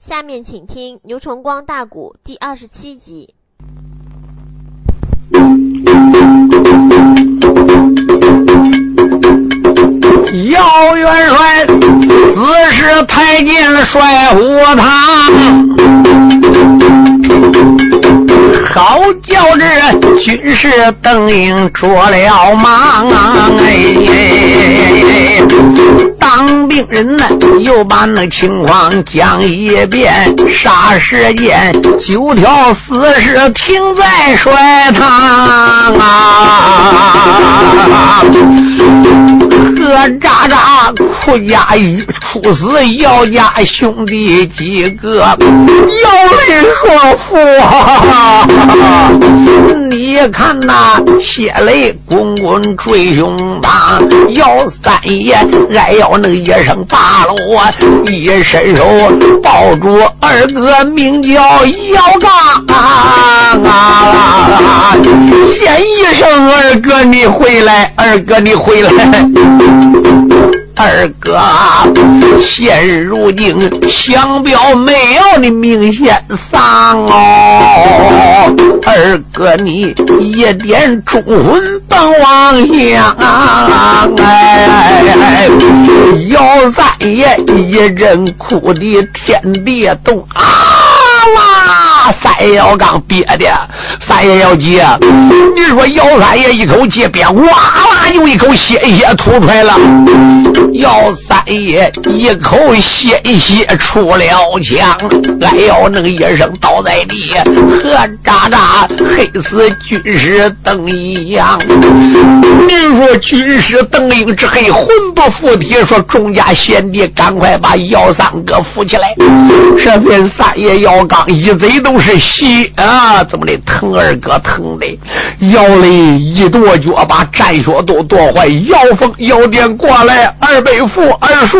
下面请听《牛崇光大鼓》第二十七集。姚元帅自是太监帅府堂，好叫这军士邓英着了忙哎。当兵人呢，又把那情况讲一遍。霎时间，九条死尸停在水塘啊！喝渣渣哭呀一处死姚家兄弟几个，姚人说父！你看那血泪滚滚坠胸膛，姚三爷哎呦那一声罢了，我一伸手抱住二哥，名叫姚刚啊！先一声二哥你回来，二哥你回来。二哥，现如今相标没有你明显丧哦。二哥，你一点忠魂本王香，哎，姚三爷一阵哭的天地动啊！哇，三爷姚刚憋的，三爷姚急，你说姚三爷一口气憋，哇啦就一口鲜血吐出来了。姚三爷一口鲜血出了腔，哎呦，那个一声倒在地，和渣渣黑死军师邓一阳。您说军师邓英之黑魂不附体，说众家贤弟赶快把姚三哥扶起来。这边三爷姚刚一嘴都都是血啊，怎么的疼二哥疼的，姚雷一跺脚把战靴都跺坏，姚峰姚典过来二。背负二叔，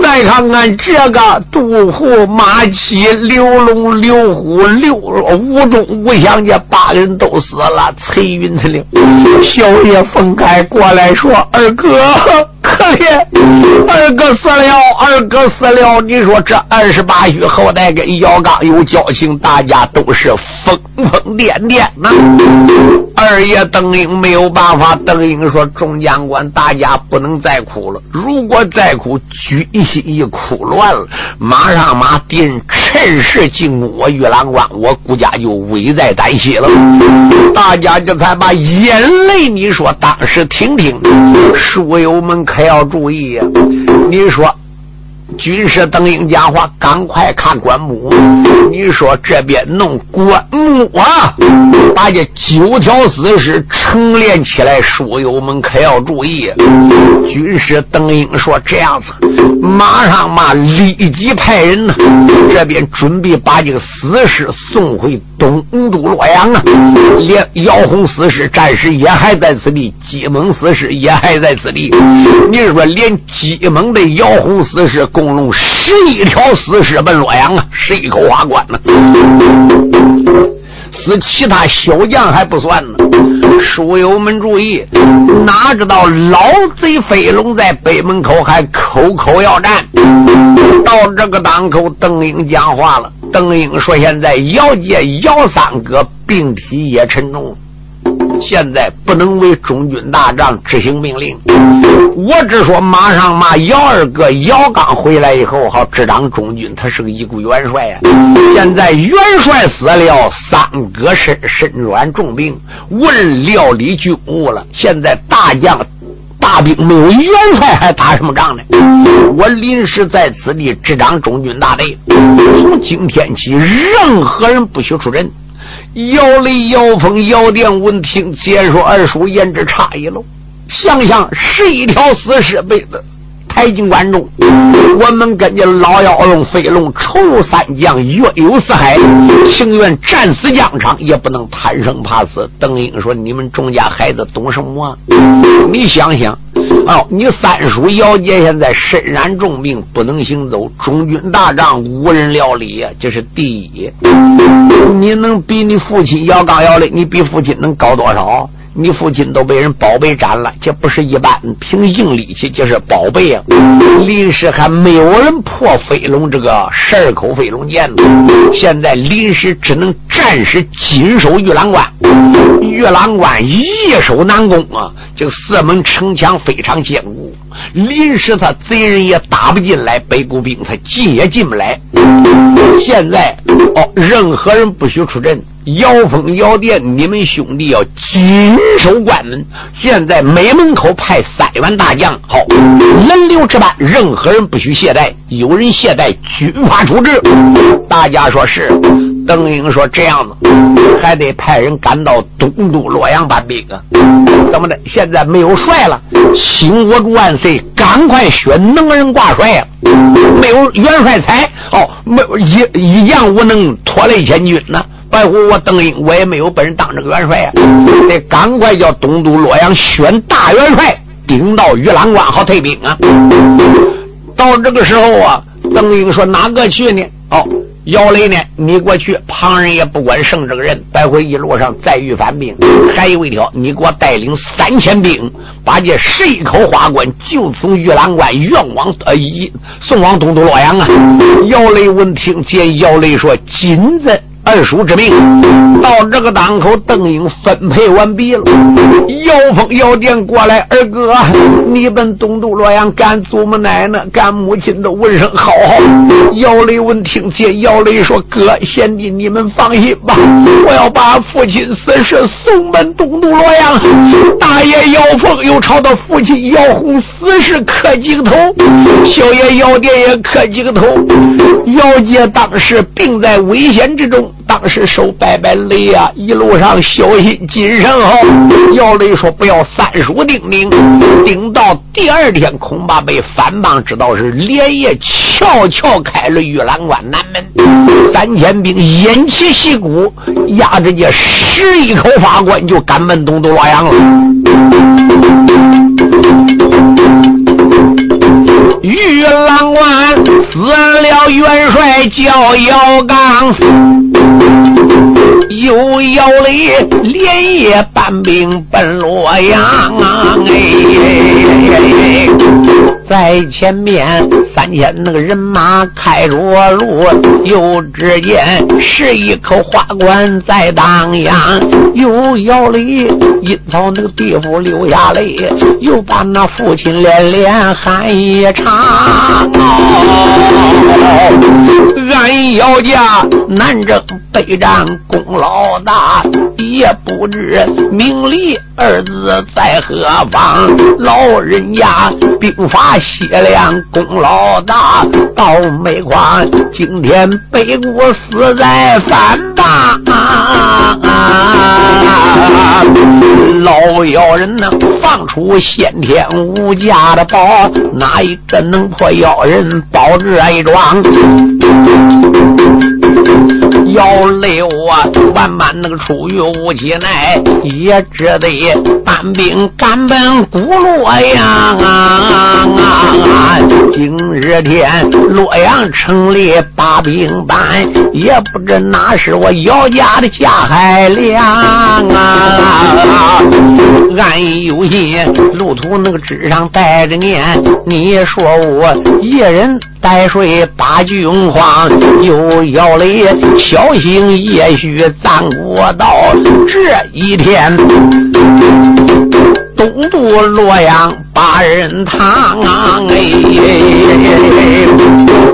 再看看这个杜虎、马七、刘龙、刘虎、刘吴中、吴相家八人都死了。崔云他了，小爷分开过来说：“二哥。”可怜二哥死了，二哥死了。你说这二十八岁后代跟姚刚有交高兴，大家都是疯疯癫癫呐。二爷邓英没有办法，邓英说：“众将官，大家不能再哭了。如果再哭，军心一哭乱了，马上马敌人趁势进攻我玉兰关，我顾家就危在旦夕了。”大家这才把眼泪，你说当时听听，书友们。可要注意呀！你说。军师邓英讲话，赶快看棺木。你说这边弄棺木啊，把这九条死尸陈列起来，书友们可要注意。军师邓英说：“这样子，马上嘛，立即派人呢，这边准备把这个死尸送回东都洛阳啊。连姚洪死尸暂时也还在此地，姬蒙死尸也还在此地。你说连姬蒙的姚洪死尸。”共弄十一条死尸奔洛阳啊，十一口花棺呢。死其他小将还不算呢。书友们注意，哪知道老贼飞龙在北门口还口口要战。到这个当口，邓英讲话了。邓英说：“现在姚杰、姚三哥病体也沉重。”现在不能为中军大帐执行命令，我只说马上马姚二哥姚刚回来以后好执掌中军，他是个一股元帅呀。现在元帅死了，三哥身身软重病，无人料理军务了。现在大将大兵没有元帅，还打什么仗呢？我临时在此地执掌中军大队，从今天起，任何人不许出阵。姚雷、姚峰、姚殿闻听，解说二叔言之差矣喽。想想十一条死尸被子抬进关中，我们跟着老妖龙飞龙仇三将，约有四海，情愿战死疆场，也不能贪生怕死。邓英说：“你们钟家孩子懂什么？你想想。”哦，你三叔姚杰现在身染重病，不能行走。中军大帐无人料理，这是第一。你能比你父亲姚刚、姚雷？你比父亲能高多少？你父亲都被人宝贝斩了，这不是一般凭硬力气，这是宝贝啊！临时还没有人破飞龙这个十二口飞龙剑呢，现在临时只能暂时紧守玉兰关。玉兰关易守难攻啊，这个四门城墙非常坚固，临时他贼人也打不进来，北固兵他进也进不来。现在哦，任何人不许出阵。姚峰、姚殿，你们兄弟要紧守关门。现在每门口派三员大将，好，轮流值班，任何人不许懈怠。有人懈怠，军法处置。大家说是。邓英说：“这样子，还得派人赶到东都洛阳把兵啊！怎么的？现在没有帅了，请我万岁，赶快选能人挂帅呀！没有元帅才，哦，没一一将无能，拖累千军呢。”白虎，我邓英，我也没有本事当这个元帅呀，得赶快叫东都洛阳选大元帅，顶到玉兰关好退兵啊！到这个时候啊，邓英说哪个去呢？哦，姚雷呢？你过去，旁人也不管剩这个人。白虎一路上再遇反兵，还有一条，你给我带领三千兵，把这十一口花关就从玉兰关运往呃一送往东都洛阳啊！姚雷闻听，见姚雷说：“金子。”二叔之命，到这个当口，邓英分配完毕了。姚峰、姚殿过来，二哥，你奔东都洛阳干祖母奶奶、干母亲都问声好。姚雷闻听见，姚雷说：“哥，贤弟，你们放心吧，我要把父亲死事送奔东都洛阳。大爷姚峰又朝他父亲姚洪死事磕几个头，小爷姚殿也磕几个头。姚姐当时病在危险之中。”当时手拜拜雷呀，一路上小心谨慎哦。姚雷说：“不要三叔叮咛，顶到第二天，恐怕被反帮知道是连夜悄悄开了玉兰关南门，三千兵偃旗息鼓，压着这十一口法官就赶奔东都洛阳了。玉郎官死了元帅叫姚刚。”又姚雷连夜搬兵奔洛阳啊！哎，在前面三千那个人马开着路，又只见是一口花棺在荡漾。又要雷阴曹那个地府流下泪，又把那父亲连连喊一场。俺姚家南征北战功劳大，也不知名利二字在何方。老人家兵法血量功劳大，倒霉光今天北国死在反大。老妖人呢，放出先天无价的宝，哪一个能破妖人宝这一桩？要累我万般那个出于无其奈，也只得单兵赶奔古洛阳啊啊啊！今日天洛阳城里把兵搬，也不知哪是我姚家的下海粮啊！俺有心路途那个纸上带着念，你说我一人。带水把军慌，又要雷，小心也许咱过到这一天。东都洛阳八人堂，哎，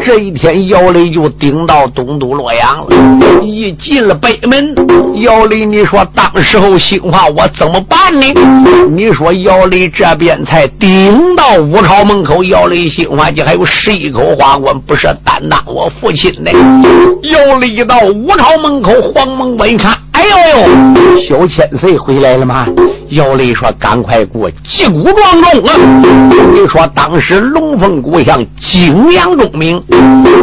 这一天姚雷就顶到东都洛阳了。一进了北门，姚雷，你说当时候心话我怎么办呢？你说姚雷这边才顶到武朝门口，姚雷心话就还有十一口花棺，不是担当我父亲的。姚雷一到武朝门口，黄门关一看，哎呦呦，小千岁回来了吗？姚雷说：“赶快给我击鼓撞钟啊！”你说当时龙凤古巷景阳钟鸣，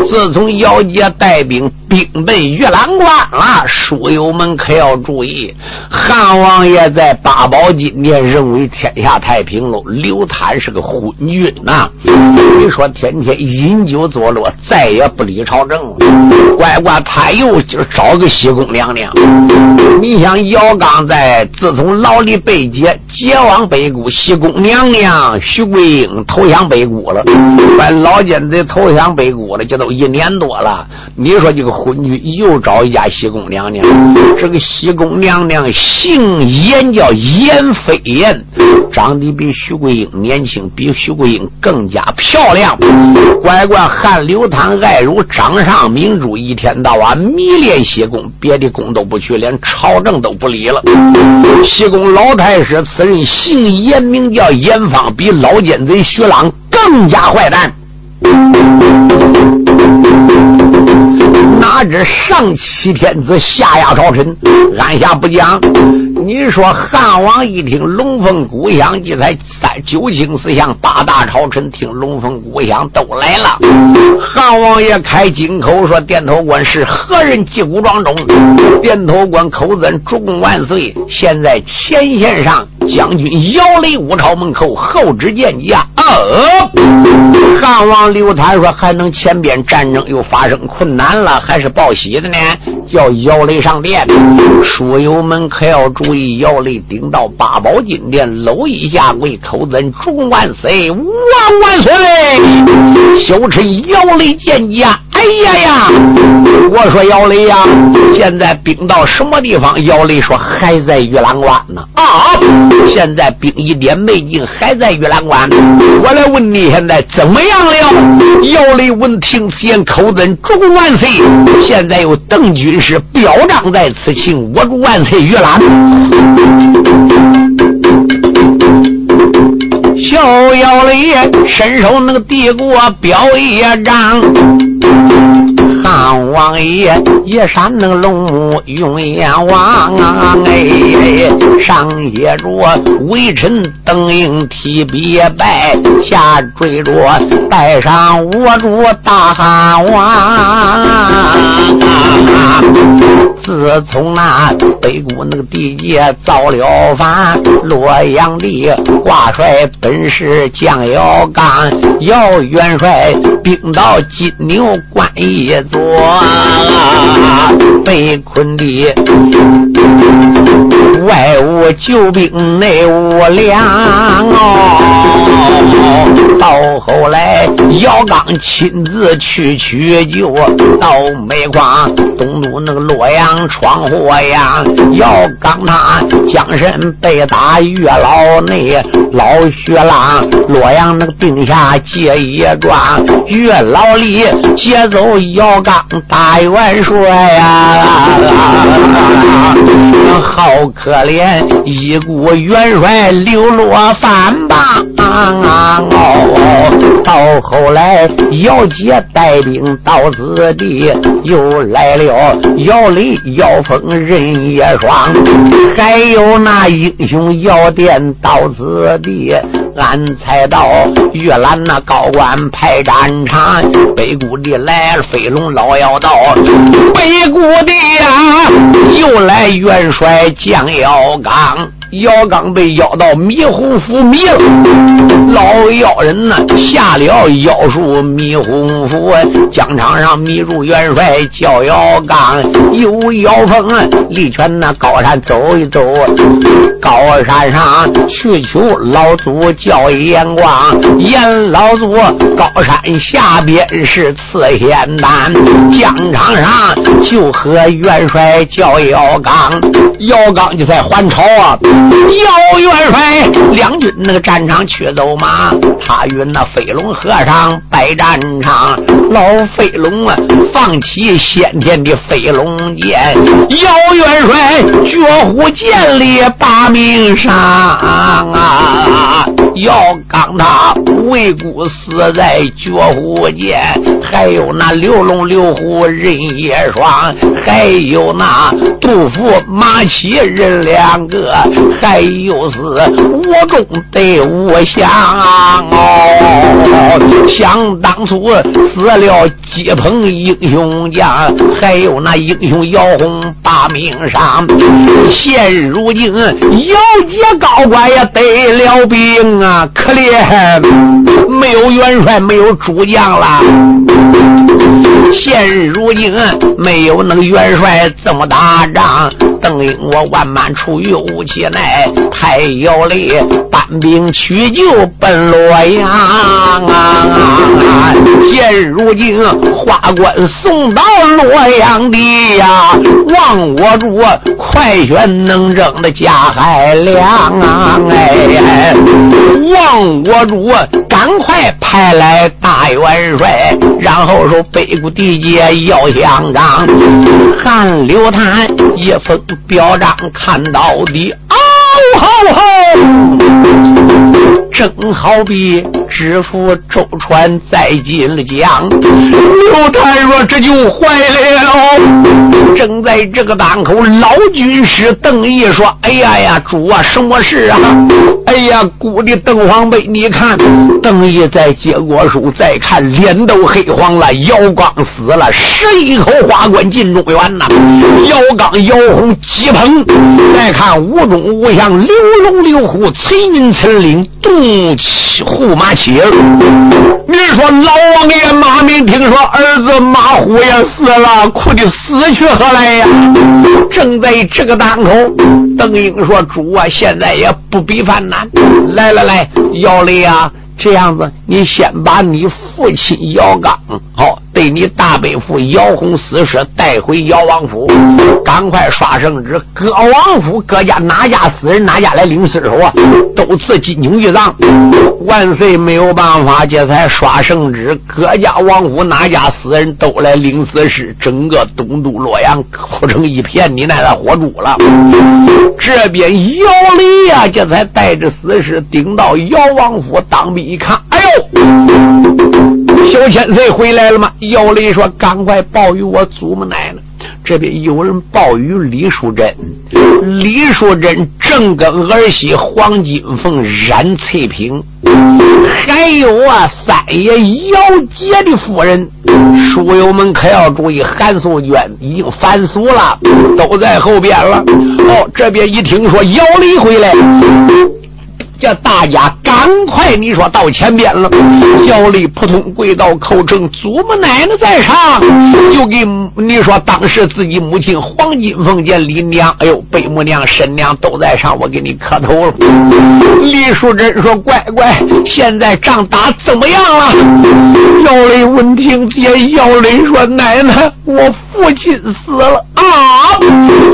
自从姚杰带兵兵奔玉兰关了，书友们可要注意，汉王爷在八宝金殿认为天下太平喽。刘坦是个昏君呐，你说天天饮酒作乐，再也不理朝政了。乖乖，他又今儿找个西宫娘娘。你想姚刚在自从牢里被。劫，劫往北谷，西宫娘娘徐桂英投降北谷了。把老奸贼投降北谷了，这都一年多了。你说这个昏君又找一家西宫娘娘，这个西宫娘娘姓严，叫严飞燕，长得比徐桂英年轻，比徐桂英更加漂亮。乖乖，汉刘唐爱如掌上明珠，一天到晚迷恋西宫，别的宫都不去，连朝政都不理了。西宫老太师此人姓严，名叫严方，比老奸贼徐朗更加坏蛋。哪知上欺天子，下压朝臣，按下不讲。你说汉王一听龙凤鼓响，这才三九卿四相八大朝臣听龙凤鼓响都来了。汉王爷开金口说：“殿头官是何人击鼓庄中？”殿头官口尊主公万岁！现在前线上将军姚雷五朝门口后知见驾。哦，汉王刘禅说：“还能前边战争又发生困难了，还是报喜的呢？叫姚雷上殿。书友们可要注意。”姚雷顶到八宝金殿，搂一下跪，口尊众万岁，万万岁！小臣姚雷见驾。哎呀呀！我说姚雷呀，现在兵到什么地方？姚雷说还在玉兰关呢。啊！现在兵一点没进，还在玉兰关。我来问你，现在怎么样了？姚雷闻听此言，口尊主公万岁！现在有邓军师表彰在此，请我主万岁玉兰。小姚雷伸手那个递过表一张。汉王爷一扇那个龙目用眼望啊，哎，上写着微臣登应提笔拜，下缀着带上我主大汉王。自从那北谷那个地界造了反，洛阳的挂帅本是将要干，姚元帅兵到金牛关一座，被困的外无救兵内无粮哦。到后来，姚刚亲自去取救，到煤矿东都那个洛阳。闯祸呀！姚刚他将身被打月老内，老薛郎洛阳那个兵下借一桩，月老李接走姚刚大元帅呀！好可怜，一股元帅流落反邦哦。到后来，姚杰带兵到此地，又来了姚雷。姚峰任叶双，还有那英雄姚殿到此地，俺才到玉兰那高官派战场，北谷地来了飞龙老妖道，北谷地呀又来元帅将耀刚。姚刚被妖到迷糊府迷了，老妖人呢下了妖术迷魂符，疆场上迷住元帅叫姚刚，有妖风力全那高山走一走，高山上去求老祖叫阎光，阎老祖高山下边是刺仙丹，疆场上就和元帅叫姚刚，姚刚就在还朝啊。姚元帅，两军那个战场去走马，他与那飞龙和尚拜战场。老飞龙啊，放起先天的飞龙剑。姚元帅绝虎剑里把命杀啊！要刚他为孤死在绝户间，还有那刘龙刘虎人也双，还有那杜甫马七人两个。还有是我中的武将哦，想当初死了几鹏英雄将，还有那英雄姚洪把命伤。现如今姚杰高官也得了病啊，可怜没有元帅，没有主将了。现如今没有那个元帅怎么打仗。邓英我万般出于无其奈，太有力，搬兵取救奔洛阳啊！现如今花官送到洛阳的呀，望我主快选能征的贾海良啊！哎，望我主很快派来大元帅，然后说北固地界要相仗，韩刘谭一封表彰看到底。好好，正好比知府周传在进了江。刘太若这就坏了。正在这个当口，老军师邓毅说：“哎呀呀，主啊，什么事啊？哎呀，姑的邓黄贝，你看。”邓毅再接过书，再看，脸都黑黄了。姚刚死了，十一口花冠进中原呐。姚刚、姚红、吉鹏，再看吴忠、吴相。刘龙、刘虎、陈云、陈岭、杜起胡马妻儿。你说老王爷马明听说儿子马虎也死了，哭的死去活来呀？正在这个当口，邓英说：“主啊，现在也不必犯难。来来来，姚雷啊，这样子，你先把你父亲姚刚好。”对你大伯父姚洪死尸带回姚王府，赶快刷圣旨，各王府各家哪家死人哪家来领尸首啊？都赐金牛玉藏。万岁没有办法，这才刷圣旨，各家王府哪家死人都来领死尸。整个东都洛阳哭成一片，你那火烛了。这边姚雷呀，这才带着死尸顶到姚王府当兵一看，哎呦！小千岁回来了吗？姚雷说：“赶快报与我祖母奶奶。”这边有人报与李淑珍，李淑珍正跟儿媳黄金凤染翠萍，还有啊三爷姚杰的夫人。书友们可要注意，韩素娟已经反俗了，都在后边了。哦，这边一听说姚雷回来。叫大家赶快，你说到前边了。小李扑通跪到，口称祖母奶奶在上，就给你说，当时自己母亲黄金凤见李娘，哎呦，贝母娘、婶娘都在上，我给你磕头了。李淑珍说：“乖乖，现在仗打怎么样了？”姚雷闻听，见姚雷说：“奶奶，我父亲死了啊！”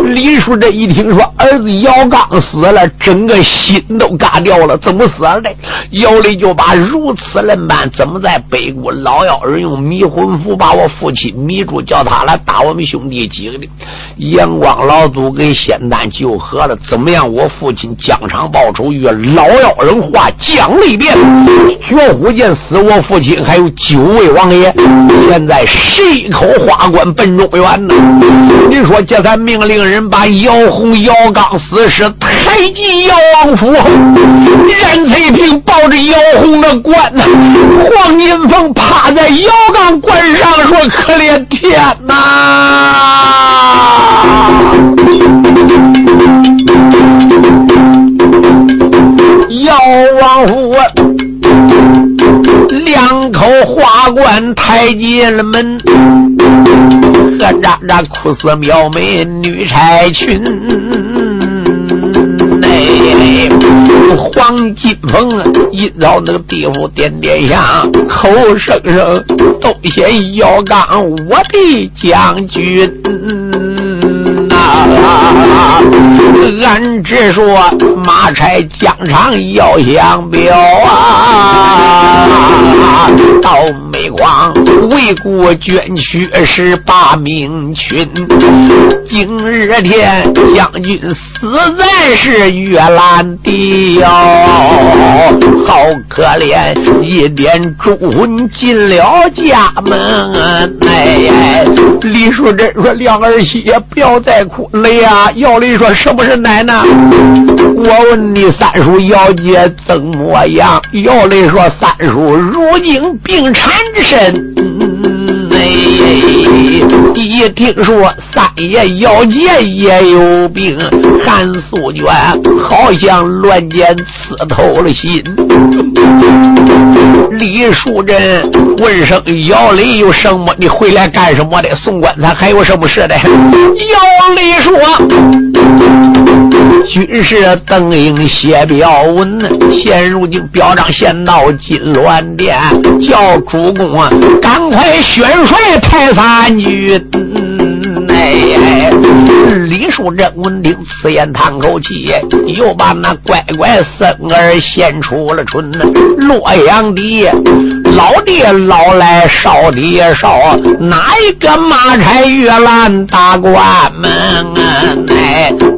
李淑珍一听说儿子姚刚死了，整个心都嘎掉。了，怎么死了的？姚雷就把如此人般，怎么在北国老妖人用迷魂符把我父亲迷住，叫他来打我们兄弟几个的？阳光老祖给仙丹救活了，怎么样？我父亲疆场报仇，与老妖人话讲了一遍，绝虎剑死我父亲，还有九位王爷，现在十一口花冠奔中原呢？你说这才命令人把姚红、姚刚死尸抬进姚王府。任翠萍抱着姚红的棺呐，黄金凤趴在姚刚棺上说：“可怜天呐！”姚王府两口花冠抬进了门，何喳喳哭死苗美女差群。黄金鹏一到那个地府点点香，口声声都嫌姚刚我的将军嗯！俺只说马拆疆场要相表啊！到煤矿为国捐躯十八名群，今日天将军死在是月兰地哟，好可怜！一点朱魂进了家门。哎，李淑珍说：“两儿媳不要再哭雷呀。”姚雷说：“是不是奶奶？”我问你，三叔姚姐怎么样？姚雷说：“三叔如今病缠身。”嗯一听说三爷姚杰也有病，韩素娟好像乱箭刺透了心。李树珍问声：“姚雷有什么？你回来干什么的？送棺材还有什么事的？”姚雷说：“军师邓英写表文，现如今表彰先到金銮殿，叫主公啊，赶快选帅派三军。”哎，李树贞闻听此言，叹口气，又把那乖乖孙儿献出了春。洛阳的老爹老来，少爹少，哪一个马差越兰大官门？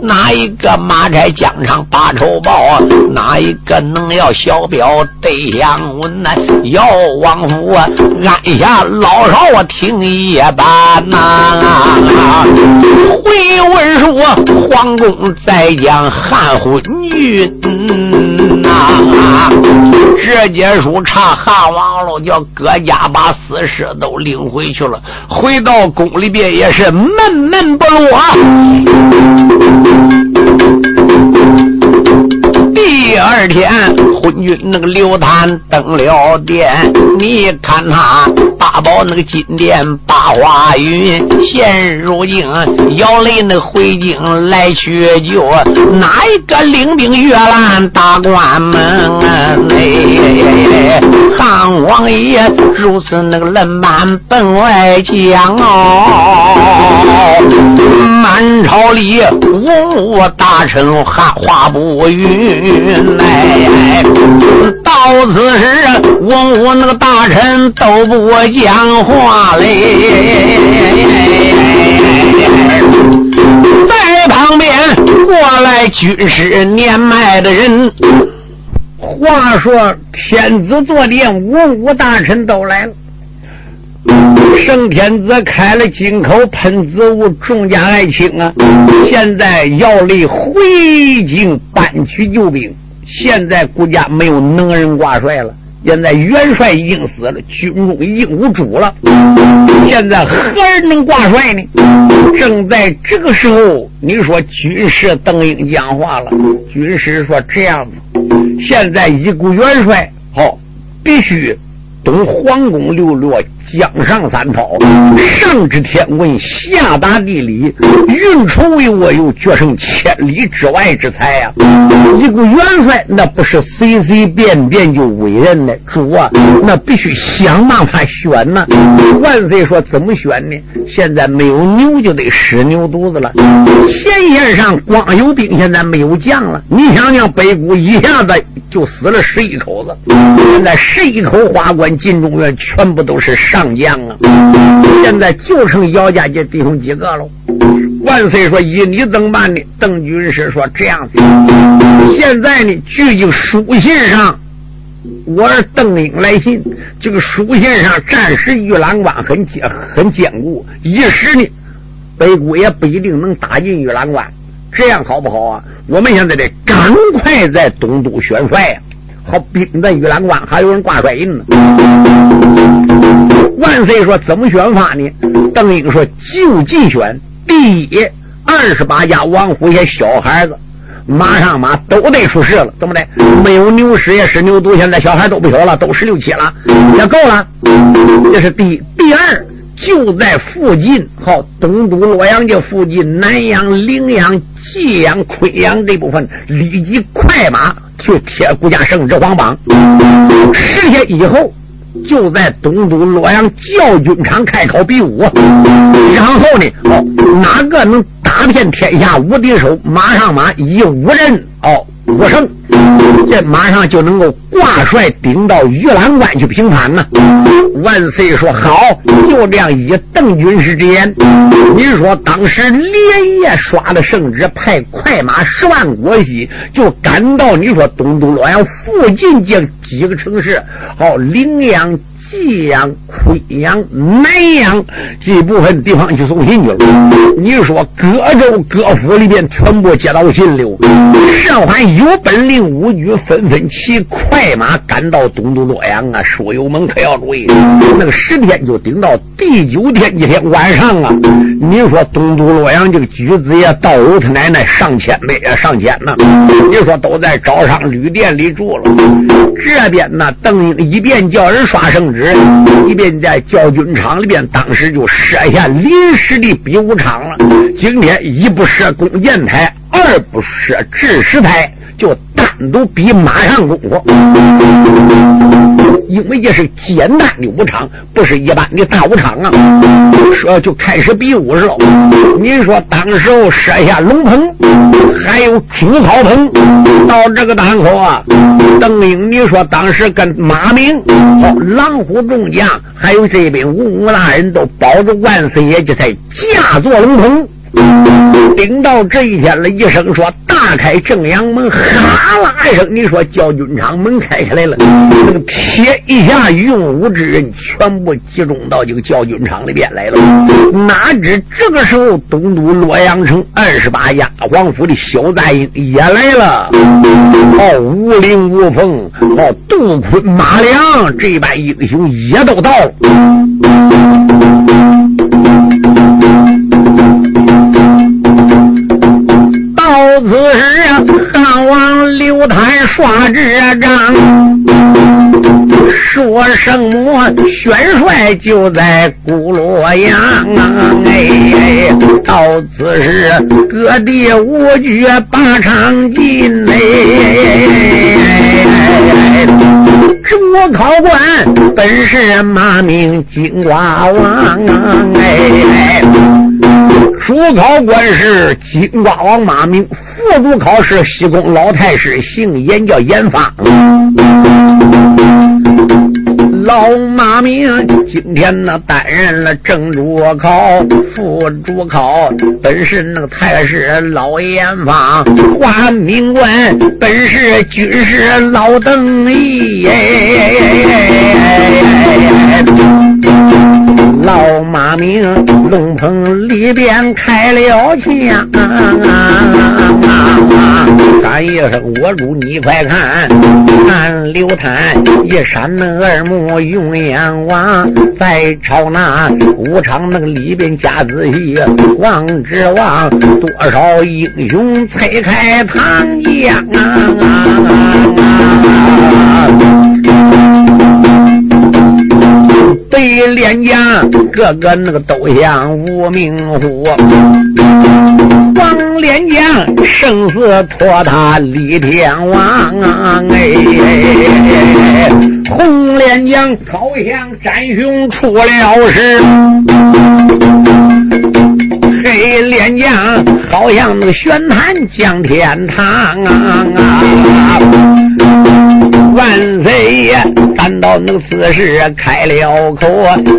哪一个马在疆场把仇报？哪一个能要小表对相闻？呐，要王府啊？按下老少我听一半呐。回文说，皇宫再讲汉婚运，这节书查汉王了，叫各家把死尸都领回去了，回到宫里边也是闷闷不乐。第二天，昏君那个刘谭登了殿，你看他八宝那个金殿八花云，现如今姚雷那回京来取救，哪一个领兵越兰大关门？哎，汉王爷如此那个冷板本外将哦，满朝里文武大臣汉话不匀匀。来，到此时，文武那个大臣都不讲话嘞，在旁边过来军师年迈的人。话说天子坐殿，文武大臣都来了。圣天子开了金口喷子物，众家爱卿啊！现在姚雷回京搬取救兵，现在国家没有能人挂帅了。现在元帅已经死了，军中已经无主了。现在何人能挂帅呢？正在这个时候，你说军师邓英讲话了。军师说：“这样子，现在一股元帅，好，必须。”等皇宫六落，江上三涛，上知天文，下达地理，运筹帷幄，又决胜千里之外之才呀！一个元帅，那不是随随便便就委任的，主啊，那必须想办法选呐！万岁说怎么选呢？现在没有牛，就得使牛犊子了。前线上光有兵，现在没有将了。你想想，北谷一下子就死了十一口子，现在十一口花冠。进中原全部都是上将啊！现在就剩姚家这弟兄几个了。万岁说：“依你怎么办呢？”邓军师说：“这样子，现在呢，据这个书信上，我儿邓英来信，这个书信上暂时玉兰关很坚很坚固，一时呢，北谷也不一定能打进玉兰关。这样好不好啊？我们现在得赶快在东都选帅呀！”好兵在玉兰关，还有人挂帅印呢。万岁说：“怎么选法呢？”邓英说：“就近选。第一，二十八家王府些小孩子，马上马都得出事了。怎么的？没有牛师也是牛犊，现在小孩都不小了，都十六七了，也够了。这是第第二，就在附近，好东都洛阳这附近，南阳、陵阳、济阳、昆阳这部分，立即快马。”去贴国家圣旨皇榜，十天以后就在东都洛阳教军场开考比武，然后呢，哦，哪个能打遍天下无敌手，马上马以五人哦五胜，这马上就能够挂帅顶到玉兰关去平叛呢。万岁说好，就这样以邓军师之言，你说当时连夜刷了圣旨，派快马十万国西，就赶到你说东都洛阳附近这几个城市，好陵阳。济阳、昆阳、南阳这部分地方去送信去了。你说各州各府里边全部接到信了，上还有本领武举纷纷骑快马赶到东都洛阳啊！书友们可要注意，那个十天就顶到第九天一天晚上啊，你说东都洛阳这个举子爷道友他奶奶上千倍，上千呢。你说都在招商旅店里住了。这边呢，邓英一边叫人刷圣旨，一边在教军场里边，当时就设下临时的比武场了。今天一不设弓箭台，二不设制石台。就单独比马上功夫，因为这是简单的武场，不是一般的大武场啊。说就开始比武时候，你说当时候设下龙棚，还有主考棚，到这个档口啊，邓英，你说当时跟马明、狼虎众将，还有这边文武大人都保着万岁爷，就在驾坐龙棚。顶到这一天了，一声说大开正阳门，哈啦一声，你说教军场门开开来了，那个天下用武之人全部集中到这个教军场里边来了。哪知这个时候，东都洛阳城二十八家王府的小大英也来了。哦，吴林、吴凤、哦，杜坤、马良这般英雄也都到了。谭刷这张，说圣母选帅就在古洛阳啊。哎，到此时，各地五绝八场进。哎，主考官本是马名金瓜王啊。哎，主考官是金瓜王马明。副主考是，西宫老太师姓严，叫严发。老马明今天呢担任了正主考、副主考，本是那个太师老严方。华明官本是军师老邓毅。老马明龙棚里边开了枪，喊一声我主你快看，看刘探一闪那二目用眼望，再朝那武昌那个里边加仔细望之望，多少英雄才开唐江黑脸将，个个那个都像无名虎。黄脸将生死托他李天王啊，哎，红脸将好像战雄出了事，黑脸将好像那个玄坛降天堂啊。万岁爷赶到那个此时开了口，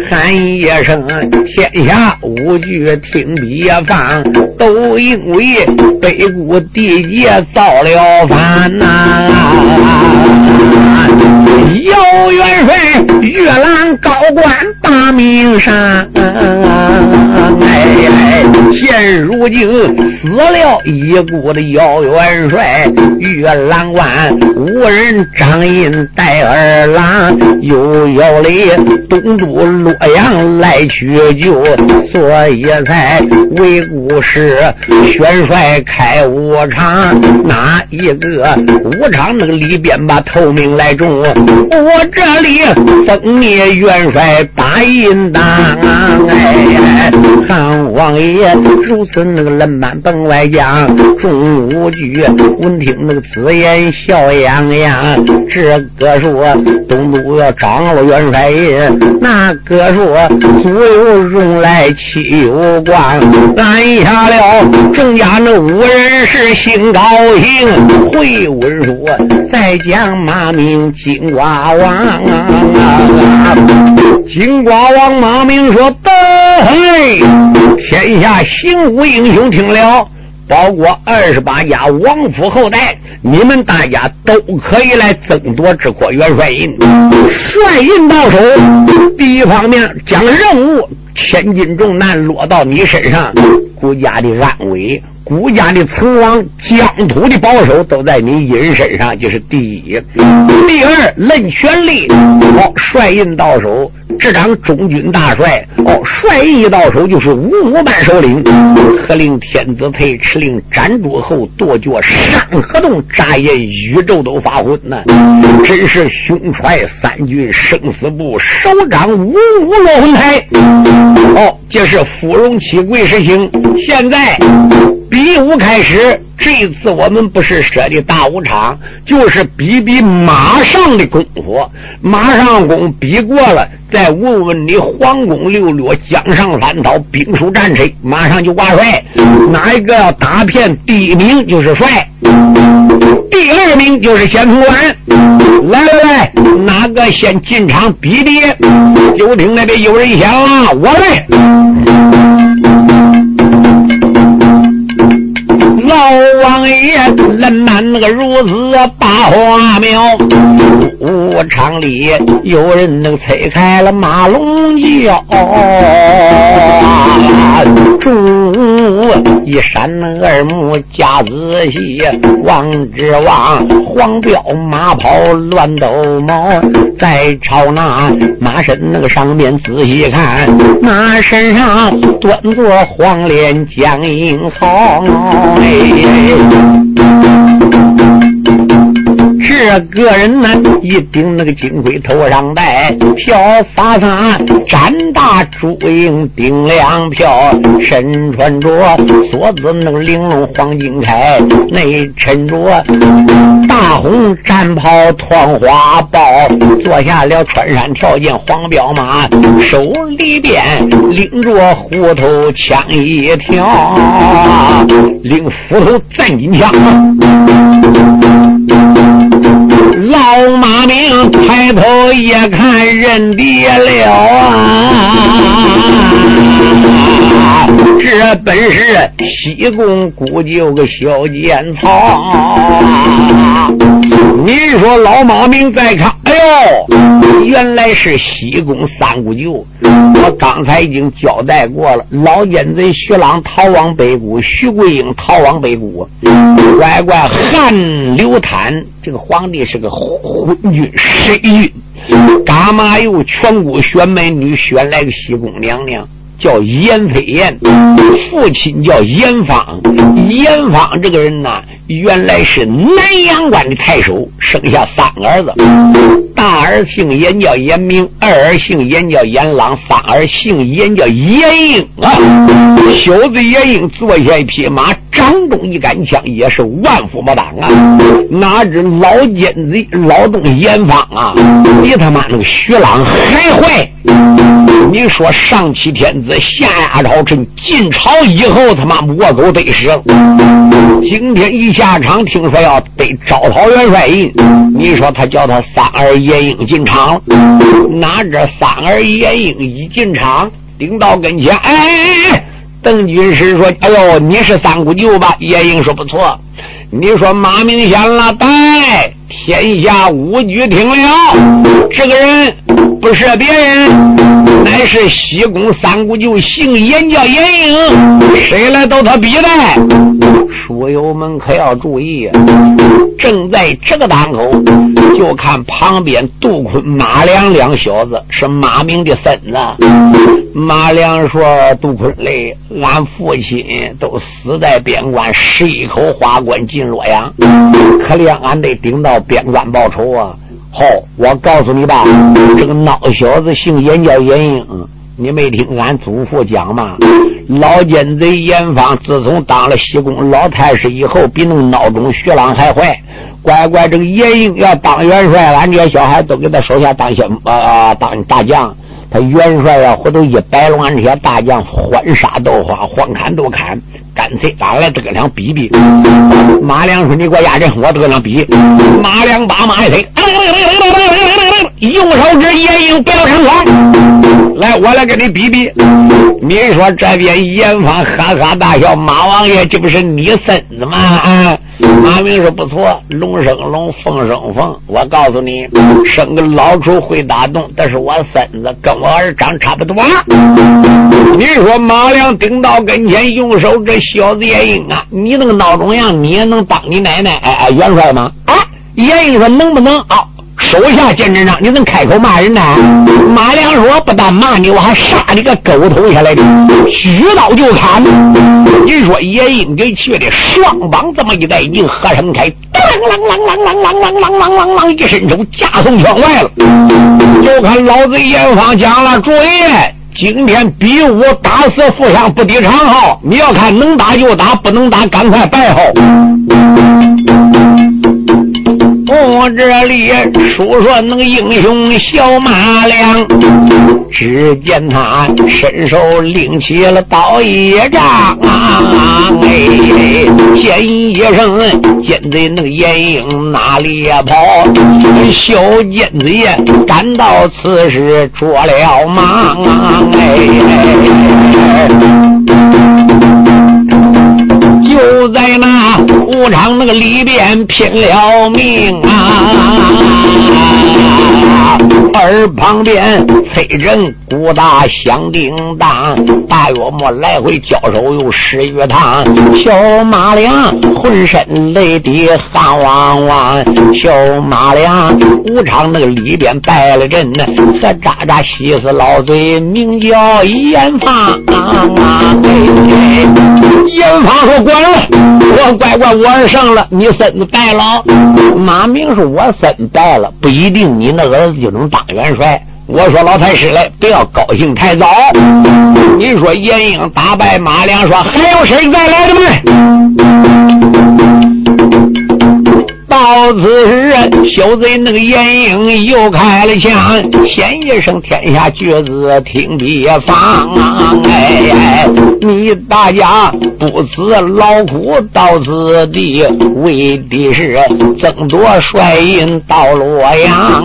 喊一声：“天下五句听别放，都因为北固地界造了反呐！”姚元帅月郎高官把名上，哎，现如今死了一股的姚元帅，月郎关无人张。因带二郎又要来东都洛阳来取救，所以才为故事选帅开武场。哪一个武场那个里边把头名来中？我这里封你元帅打印当。哎，汉王爷如此那个冷板本外将，众武举闻听那个此言笑洋洋。这个说东都要掌握元帅印，那个说足有用来气有光。按下了郑家那五人是心高兴，回文说再讲马名金瓜王。啊金瓜王马明说：“得嘿，天下行武英雄听了。”包括二十八家王府后代，你们大家都可以来争夺这块元帅印。帅印到手，第一方面将任务千斤重难落到你身上，国家的安危孤家的存亡，疆土的保守，都在你一人身上，这是第一。第二，论权力，哦，帅印到手。执掌中军大帅哦，帅印到手就是五五班首领，可令天子配，敕令斩诸侯，跺脚山河动，眨眼宇宙都发昏呐！真是胸揣三军生死簿，手掌五五落魂台。哦，这是芙蓉七贵实行，现在比武开始。这一次我们不是设的大武场，就是比比马上的功夫。马上功比过了，再问问你皇宫六略、江上三岛、兵书战车，马上就挂帅。哪一个打遍第一名就是帅，第二名就是先锋官。来来来，哪个先进场比比？就听那边有人响了，我来。老王爷，冷满那个如此八花苗，武场里有人那个催开了马龙叫，主一扇耳目加仔细，望之望黄骠马跑乱斗毛，再朝那马身那个上面仔细看，马身上端坐黄脸江阴草。这个人呢，一顶那个金盔头上戴，飘洒洒展大朱缨顶两飘，身穿着锁子那个玲珑黄金铠，内衬着大红战袍团花豹，坐下了穿山条件黄骠马，手里边拎着虎头枪一条，拎斧头战金枪。老马明抬头一看，认爹了啊！这本是西宫姑舅个小剑草。你说老马名再看，哎呦，原来是西宫三姑舅。我刚才已经交代过了，老奸贼徐朗逃亡北谷，徐桂英逃亡北谷，乖乖汉刘坦这个皇帝是个昏君神君，干嘛又全国选美女选来个西宫娘娘？叫严飞燕，父亲叫严方。严方这个人呢，原来是南阳关的太守，生下三个儿子，大儿姓严叫严明，二儿姓严叫严朗，三儿姓严叫严英啊。小子严英坐下一匹马，掌中一杆枪，也是万夫莫挡啊。哪知老奸贼老东严方啊，比他妈那个徐朗还坏。你说上欺天子，下压朝臣，进朝以后他妈摸狗得死。今天一下场，听说要得招讨元帅印。你说他叫他三儿叶英进场，哪知三儿叶英一进场，顶到跟前，哎哎哎，邓军师说：“哎呦，你是三姑舅吧？”叶英说：“不错。”你说马明贤了，待天下五举听了，这个人不是别人，乃是西宫三姑舅，姓严叫严英，谁来逗他比的？书友们可要注意，正在这个当口，就看旁边杜坤、马良两小子是马明的孙子。马良说：“杜坤嘞，俺父亲都死在边关，十一口花冠进洛阳，可怜俺得顶到边关报仇啊！好，我告诉你吧，这个孬小子姓严，叫严英。”你没听俺祖父讲吗？老奸贼严方自从当了西宫老太师以后，比那个孬种徐朗还坏。乖乖，这个严英要当元帅，俺这些小孩都给他手下当小啊当大将。他元帅要回头一摆弄，俺这些大将欢杀斗花，欢砍都砍。干脆俺来得两比比。马良说：“你给我压阵，我这个两比。”马良把马一推。用手指严英不要上床，来，我来跟你比比。你说这边严方哈哈大笑，马王爷这不是你孙子吗？啊，马明说不错，龙生龙，凤生凤。我告诉你，生个老鼠会打洞，但是我孙子跟我儿长差不多。你说马良顶到跟前，用手这小子叶英啊，你那个闹钟样，你也能当你奶奶哎哎元帅吗？啊，叶英说能不能啊？手下见真章，你能开口骂人呢？马良说：“不但骂你，我还杀你个狗头下来的，举刀就砍。”你说叶英给气的双膀这么一带劲，合成开，啷啷啷啷啷啷啷啷啷啷一伸手架从圈外了。就看老子严方讲了：“注意，今天比武打死副相不抵长号，你要看能打就打，不能打赶快败后。”我这里说说那个英雄小马良，只见他伸手拎起了刀一丈，哎，见一声奸贼那个眼影哪里跑？小奸贼赶到此时着了忙，哎。就在那武场那个里边拼了命啊！而旁边催人鼓打响叮当，大约莫来回交手有十余趟。小马良浑身累的汗汪汪，小马良武场那个里边败了阵，可喳喳西死老贼，名叫严方。严方说：“管我乖乖，我胜了，你孙子败了。”马明说：“我孙子败了，不一定你那儿子就能当元帅。”我说：“老太师来，不要高兴太早。”你说严英打败马良，说还有谁再来的吗？到到此时，小贼那个眼影又开了枪，先一声天下绝子听别放。哎，你大家不辞劳苦到此地，为的是争夺帅印到洛阳。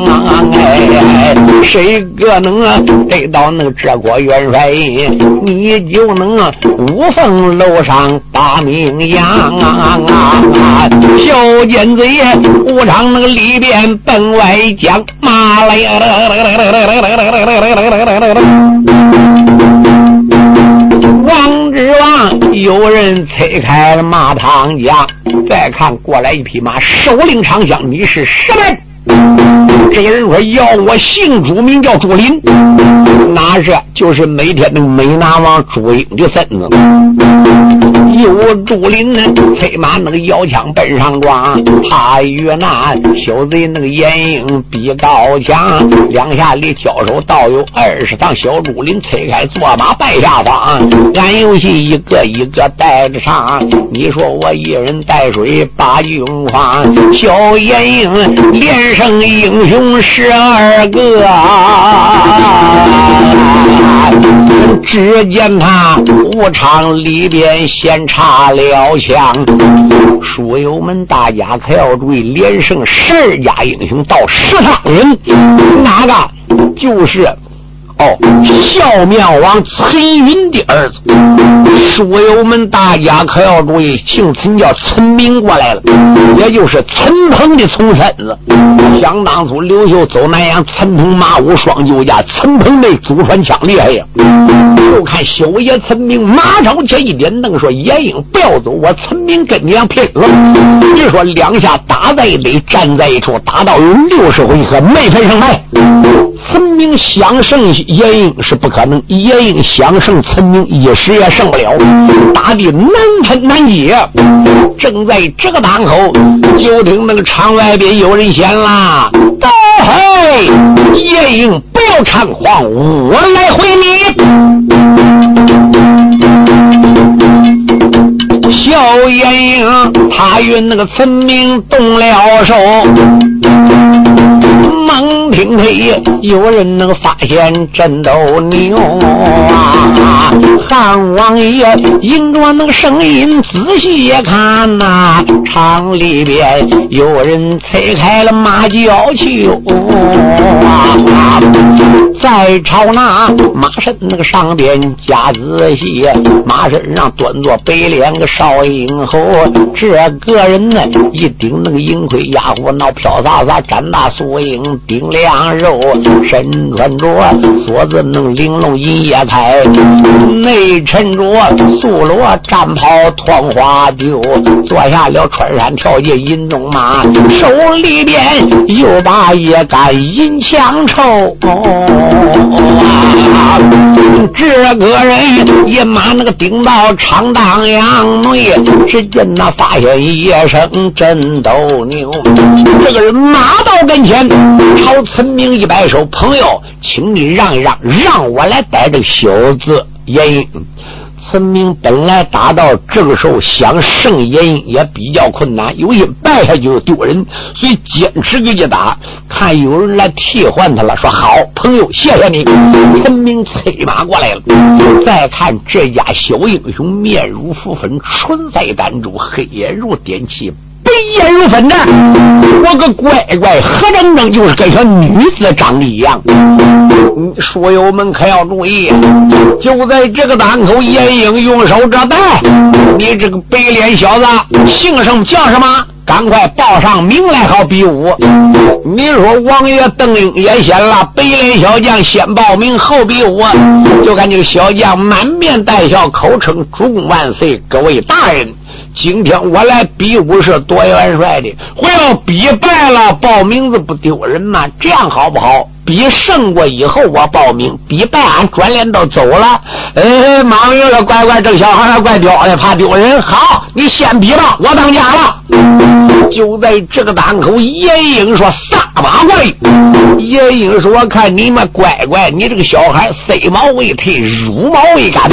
哎，谁个能得到那个这国元帅印，你就能五凤楼上把名扬啊。小奸贼。武场那个里边奔外讲，马来王之王有人催开了马堂将，再看过来一匹马，首领长枪，你是什么？这个人说：“要我姓朱，名叫朱林，哪是？就是每天那美男王朱英的孙子。有朱林呢，催马那个摇枪奔上庄，他与那小贼那个严英比高强，两下里交手倒有二十趟。小朱林催开坐马败下方，俺游戏一个一个带着上。你说我一人带水把军狂，小严英连。”胜英雄十二个，只见他武场里边插了枪，书友们大家可要注意，连胜十二家英雄到十三人，哪个就是。哦，孝庙王陈云的儿子，书友们大家可要注意，姓陈叫陈明过来了，也就是陈鹏的重孙子。想当初刘秀走南阳，陈鹏马武双救驾，陈鹏那祖传枪厉害呀。就看小爷陈明马朝前一点灯，说爷英不要走，我陈明跟你俩拼了。你说两下打在一堆，站在一处，打到有六十回合没分胜败。陈明想胜。叶英是不可能，叶英想胜陈明一时也胜不了，打的难分难解。正在这个当口，就听那个场外边有人喊啦：“大嘿，叶英不要猖狂，我来回你。”小叶英他与那个陈明动了手。猛听嘿，有人能发现真斗牛啊！汉王爷迎着那个声音仔细一看呐，场里边有人催开了马脚球啊！在朝那马身那个上边加仔细，马身上端坐白脸个少英侯，这个人呢一顶那个银盔压虎脑飘洒洒，展大素顶梁肉，身穿着锁子能玲珑银叶开，内衬着素罗战袍团花丢，坐下了穿山跳涧银鬃马，手里边又把一杆银枪抽。这个人一马那个顶到长当阳内，只见那发现一声震斗牛。这个人马到跟前，朝村民一摆手：“朋友，请你让一让，让我来逮这小子严英。”村民本来打到这个时候想胜严英也比较困难，有些败下就丢人，所以坚持就去打。看有人来替换他了，说好朋友，谢谢你。村民催马过来了。再看这家小英雄，面如浮粉，唇在丹珠，黑眼如点漆。白眼如粉的，我个乖乖，何整整就是跟小女子长得一样。书友们可要注意，就在这个档口，严英用手遮带，你这个白脸小子，姓什么叫什么？赶快报上名来，好比武。你说王爷邓英也先了，白脸小将先报名后比武。就看这个小将满面带笑，口称主公万岁，各位大人。今天我来比武是多元帅的，我要比败了报名字不丢人吗？这样好不好？比胜过以后我报名，比败俺转脸都走了。哎，马明说：“乖乖，这小孩还怪屌的，怕丢人。好，你先比吧，我当家了。”就在这个档口，严英说：“撒马过来。”严英说：“我看你们乖乖，你这个小孩塞毛未退，乳毛未干。”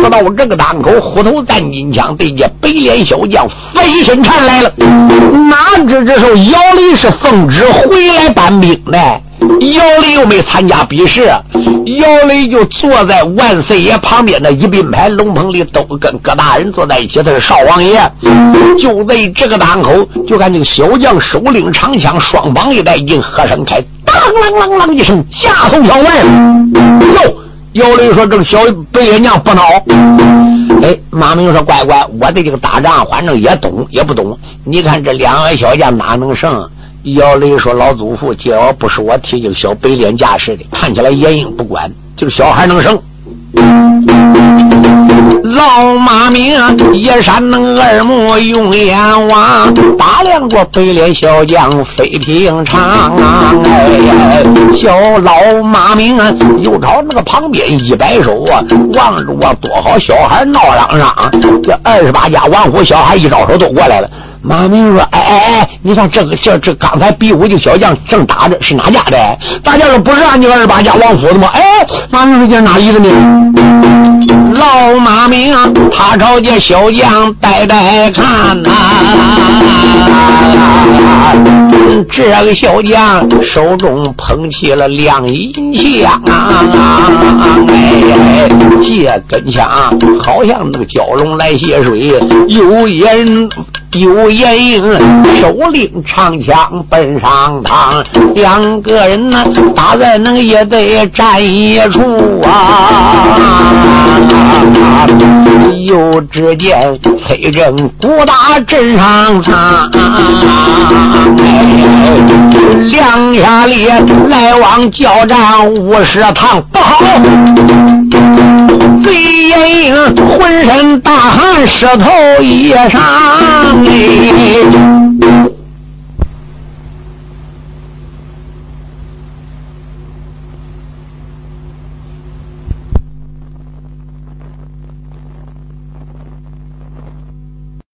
说到这个档口，虎头战金枪对着白脸小将飞身颤来了。哪知这时候姚雷是奉旨回来搬兵的。姚雷又没参加比试，姚雷就坐在万岁爷旁边的一并排龙棚里，都跟各大人坐在一起。他是少王爷，就在这个当口，就看那个小将手领长枪，双膀一带，硬喝声开，当啷啷啷一声，架头小外。哟，姚雷说：“这个小白脸娘不孬。”哎，马明说：“乖乖，我对这个打仗反正也懂，也不懂。你看这两位小将哪能胜？”姚雷说：“老祖父，今要不是我提这个小白脸架势的，看起来严英不管，这个小孩能生。”老马明一闪能二目用眼望，打量着白脸小将非平常啊！哎，小老马明又朝那个旁边一摆手啊，望着我多好小孩闹嚷嚷，这二十八家王府小孩一招手都过来了。马明说：“哎哎哎，你看这个这这刚才比武的小将正打着，是哪家的？大家说不是俺家二八家王府的吗？哎，马明说这是哪里的呢？老马明，他朝这小将呆呆看呐。这个小将手中捧起了两银枪啊！哎，这根枪好像那个蛟龙来泄水，有眼有。”严英手拎长枪奔上堂，两个人呢打在那也得站一处啊！又只见崔振鼓打镇上苍，两下里来往交战五十趟，不好！贼严英浑身大汗，湿透衣裳。querido.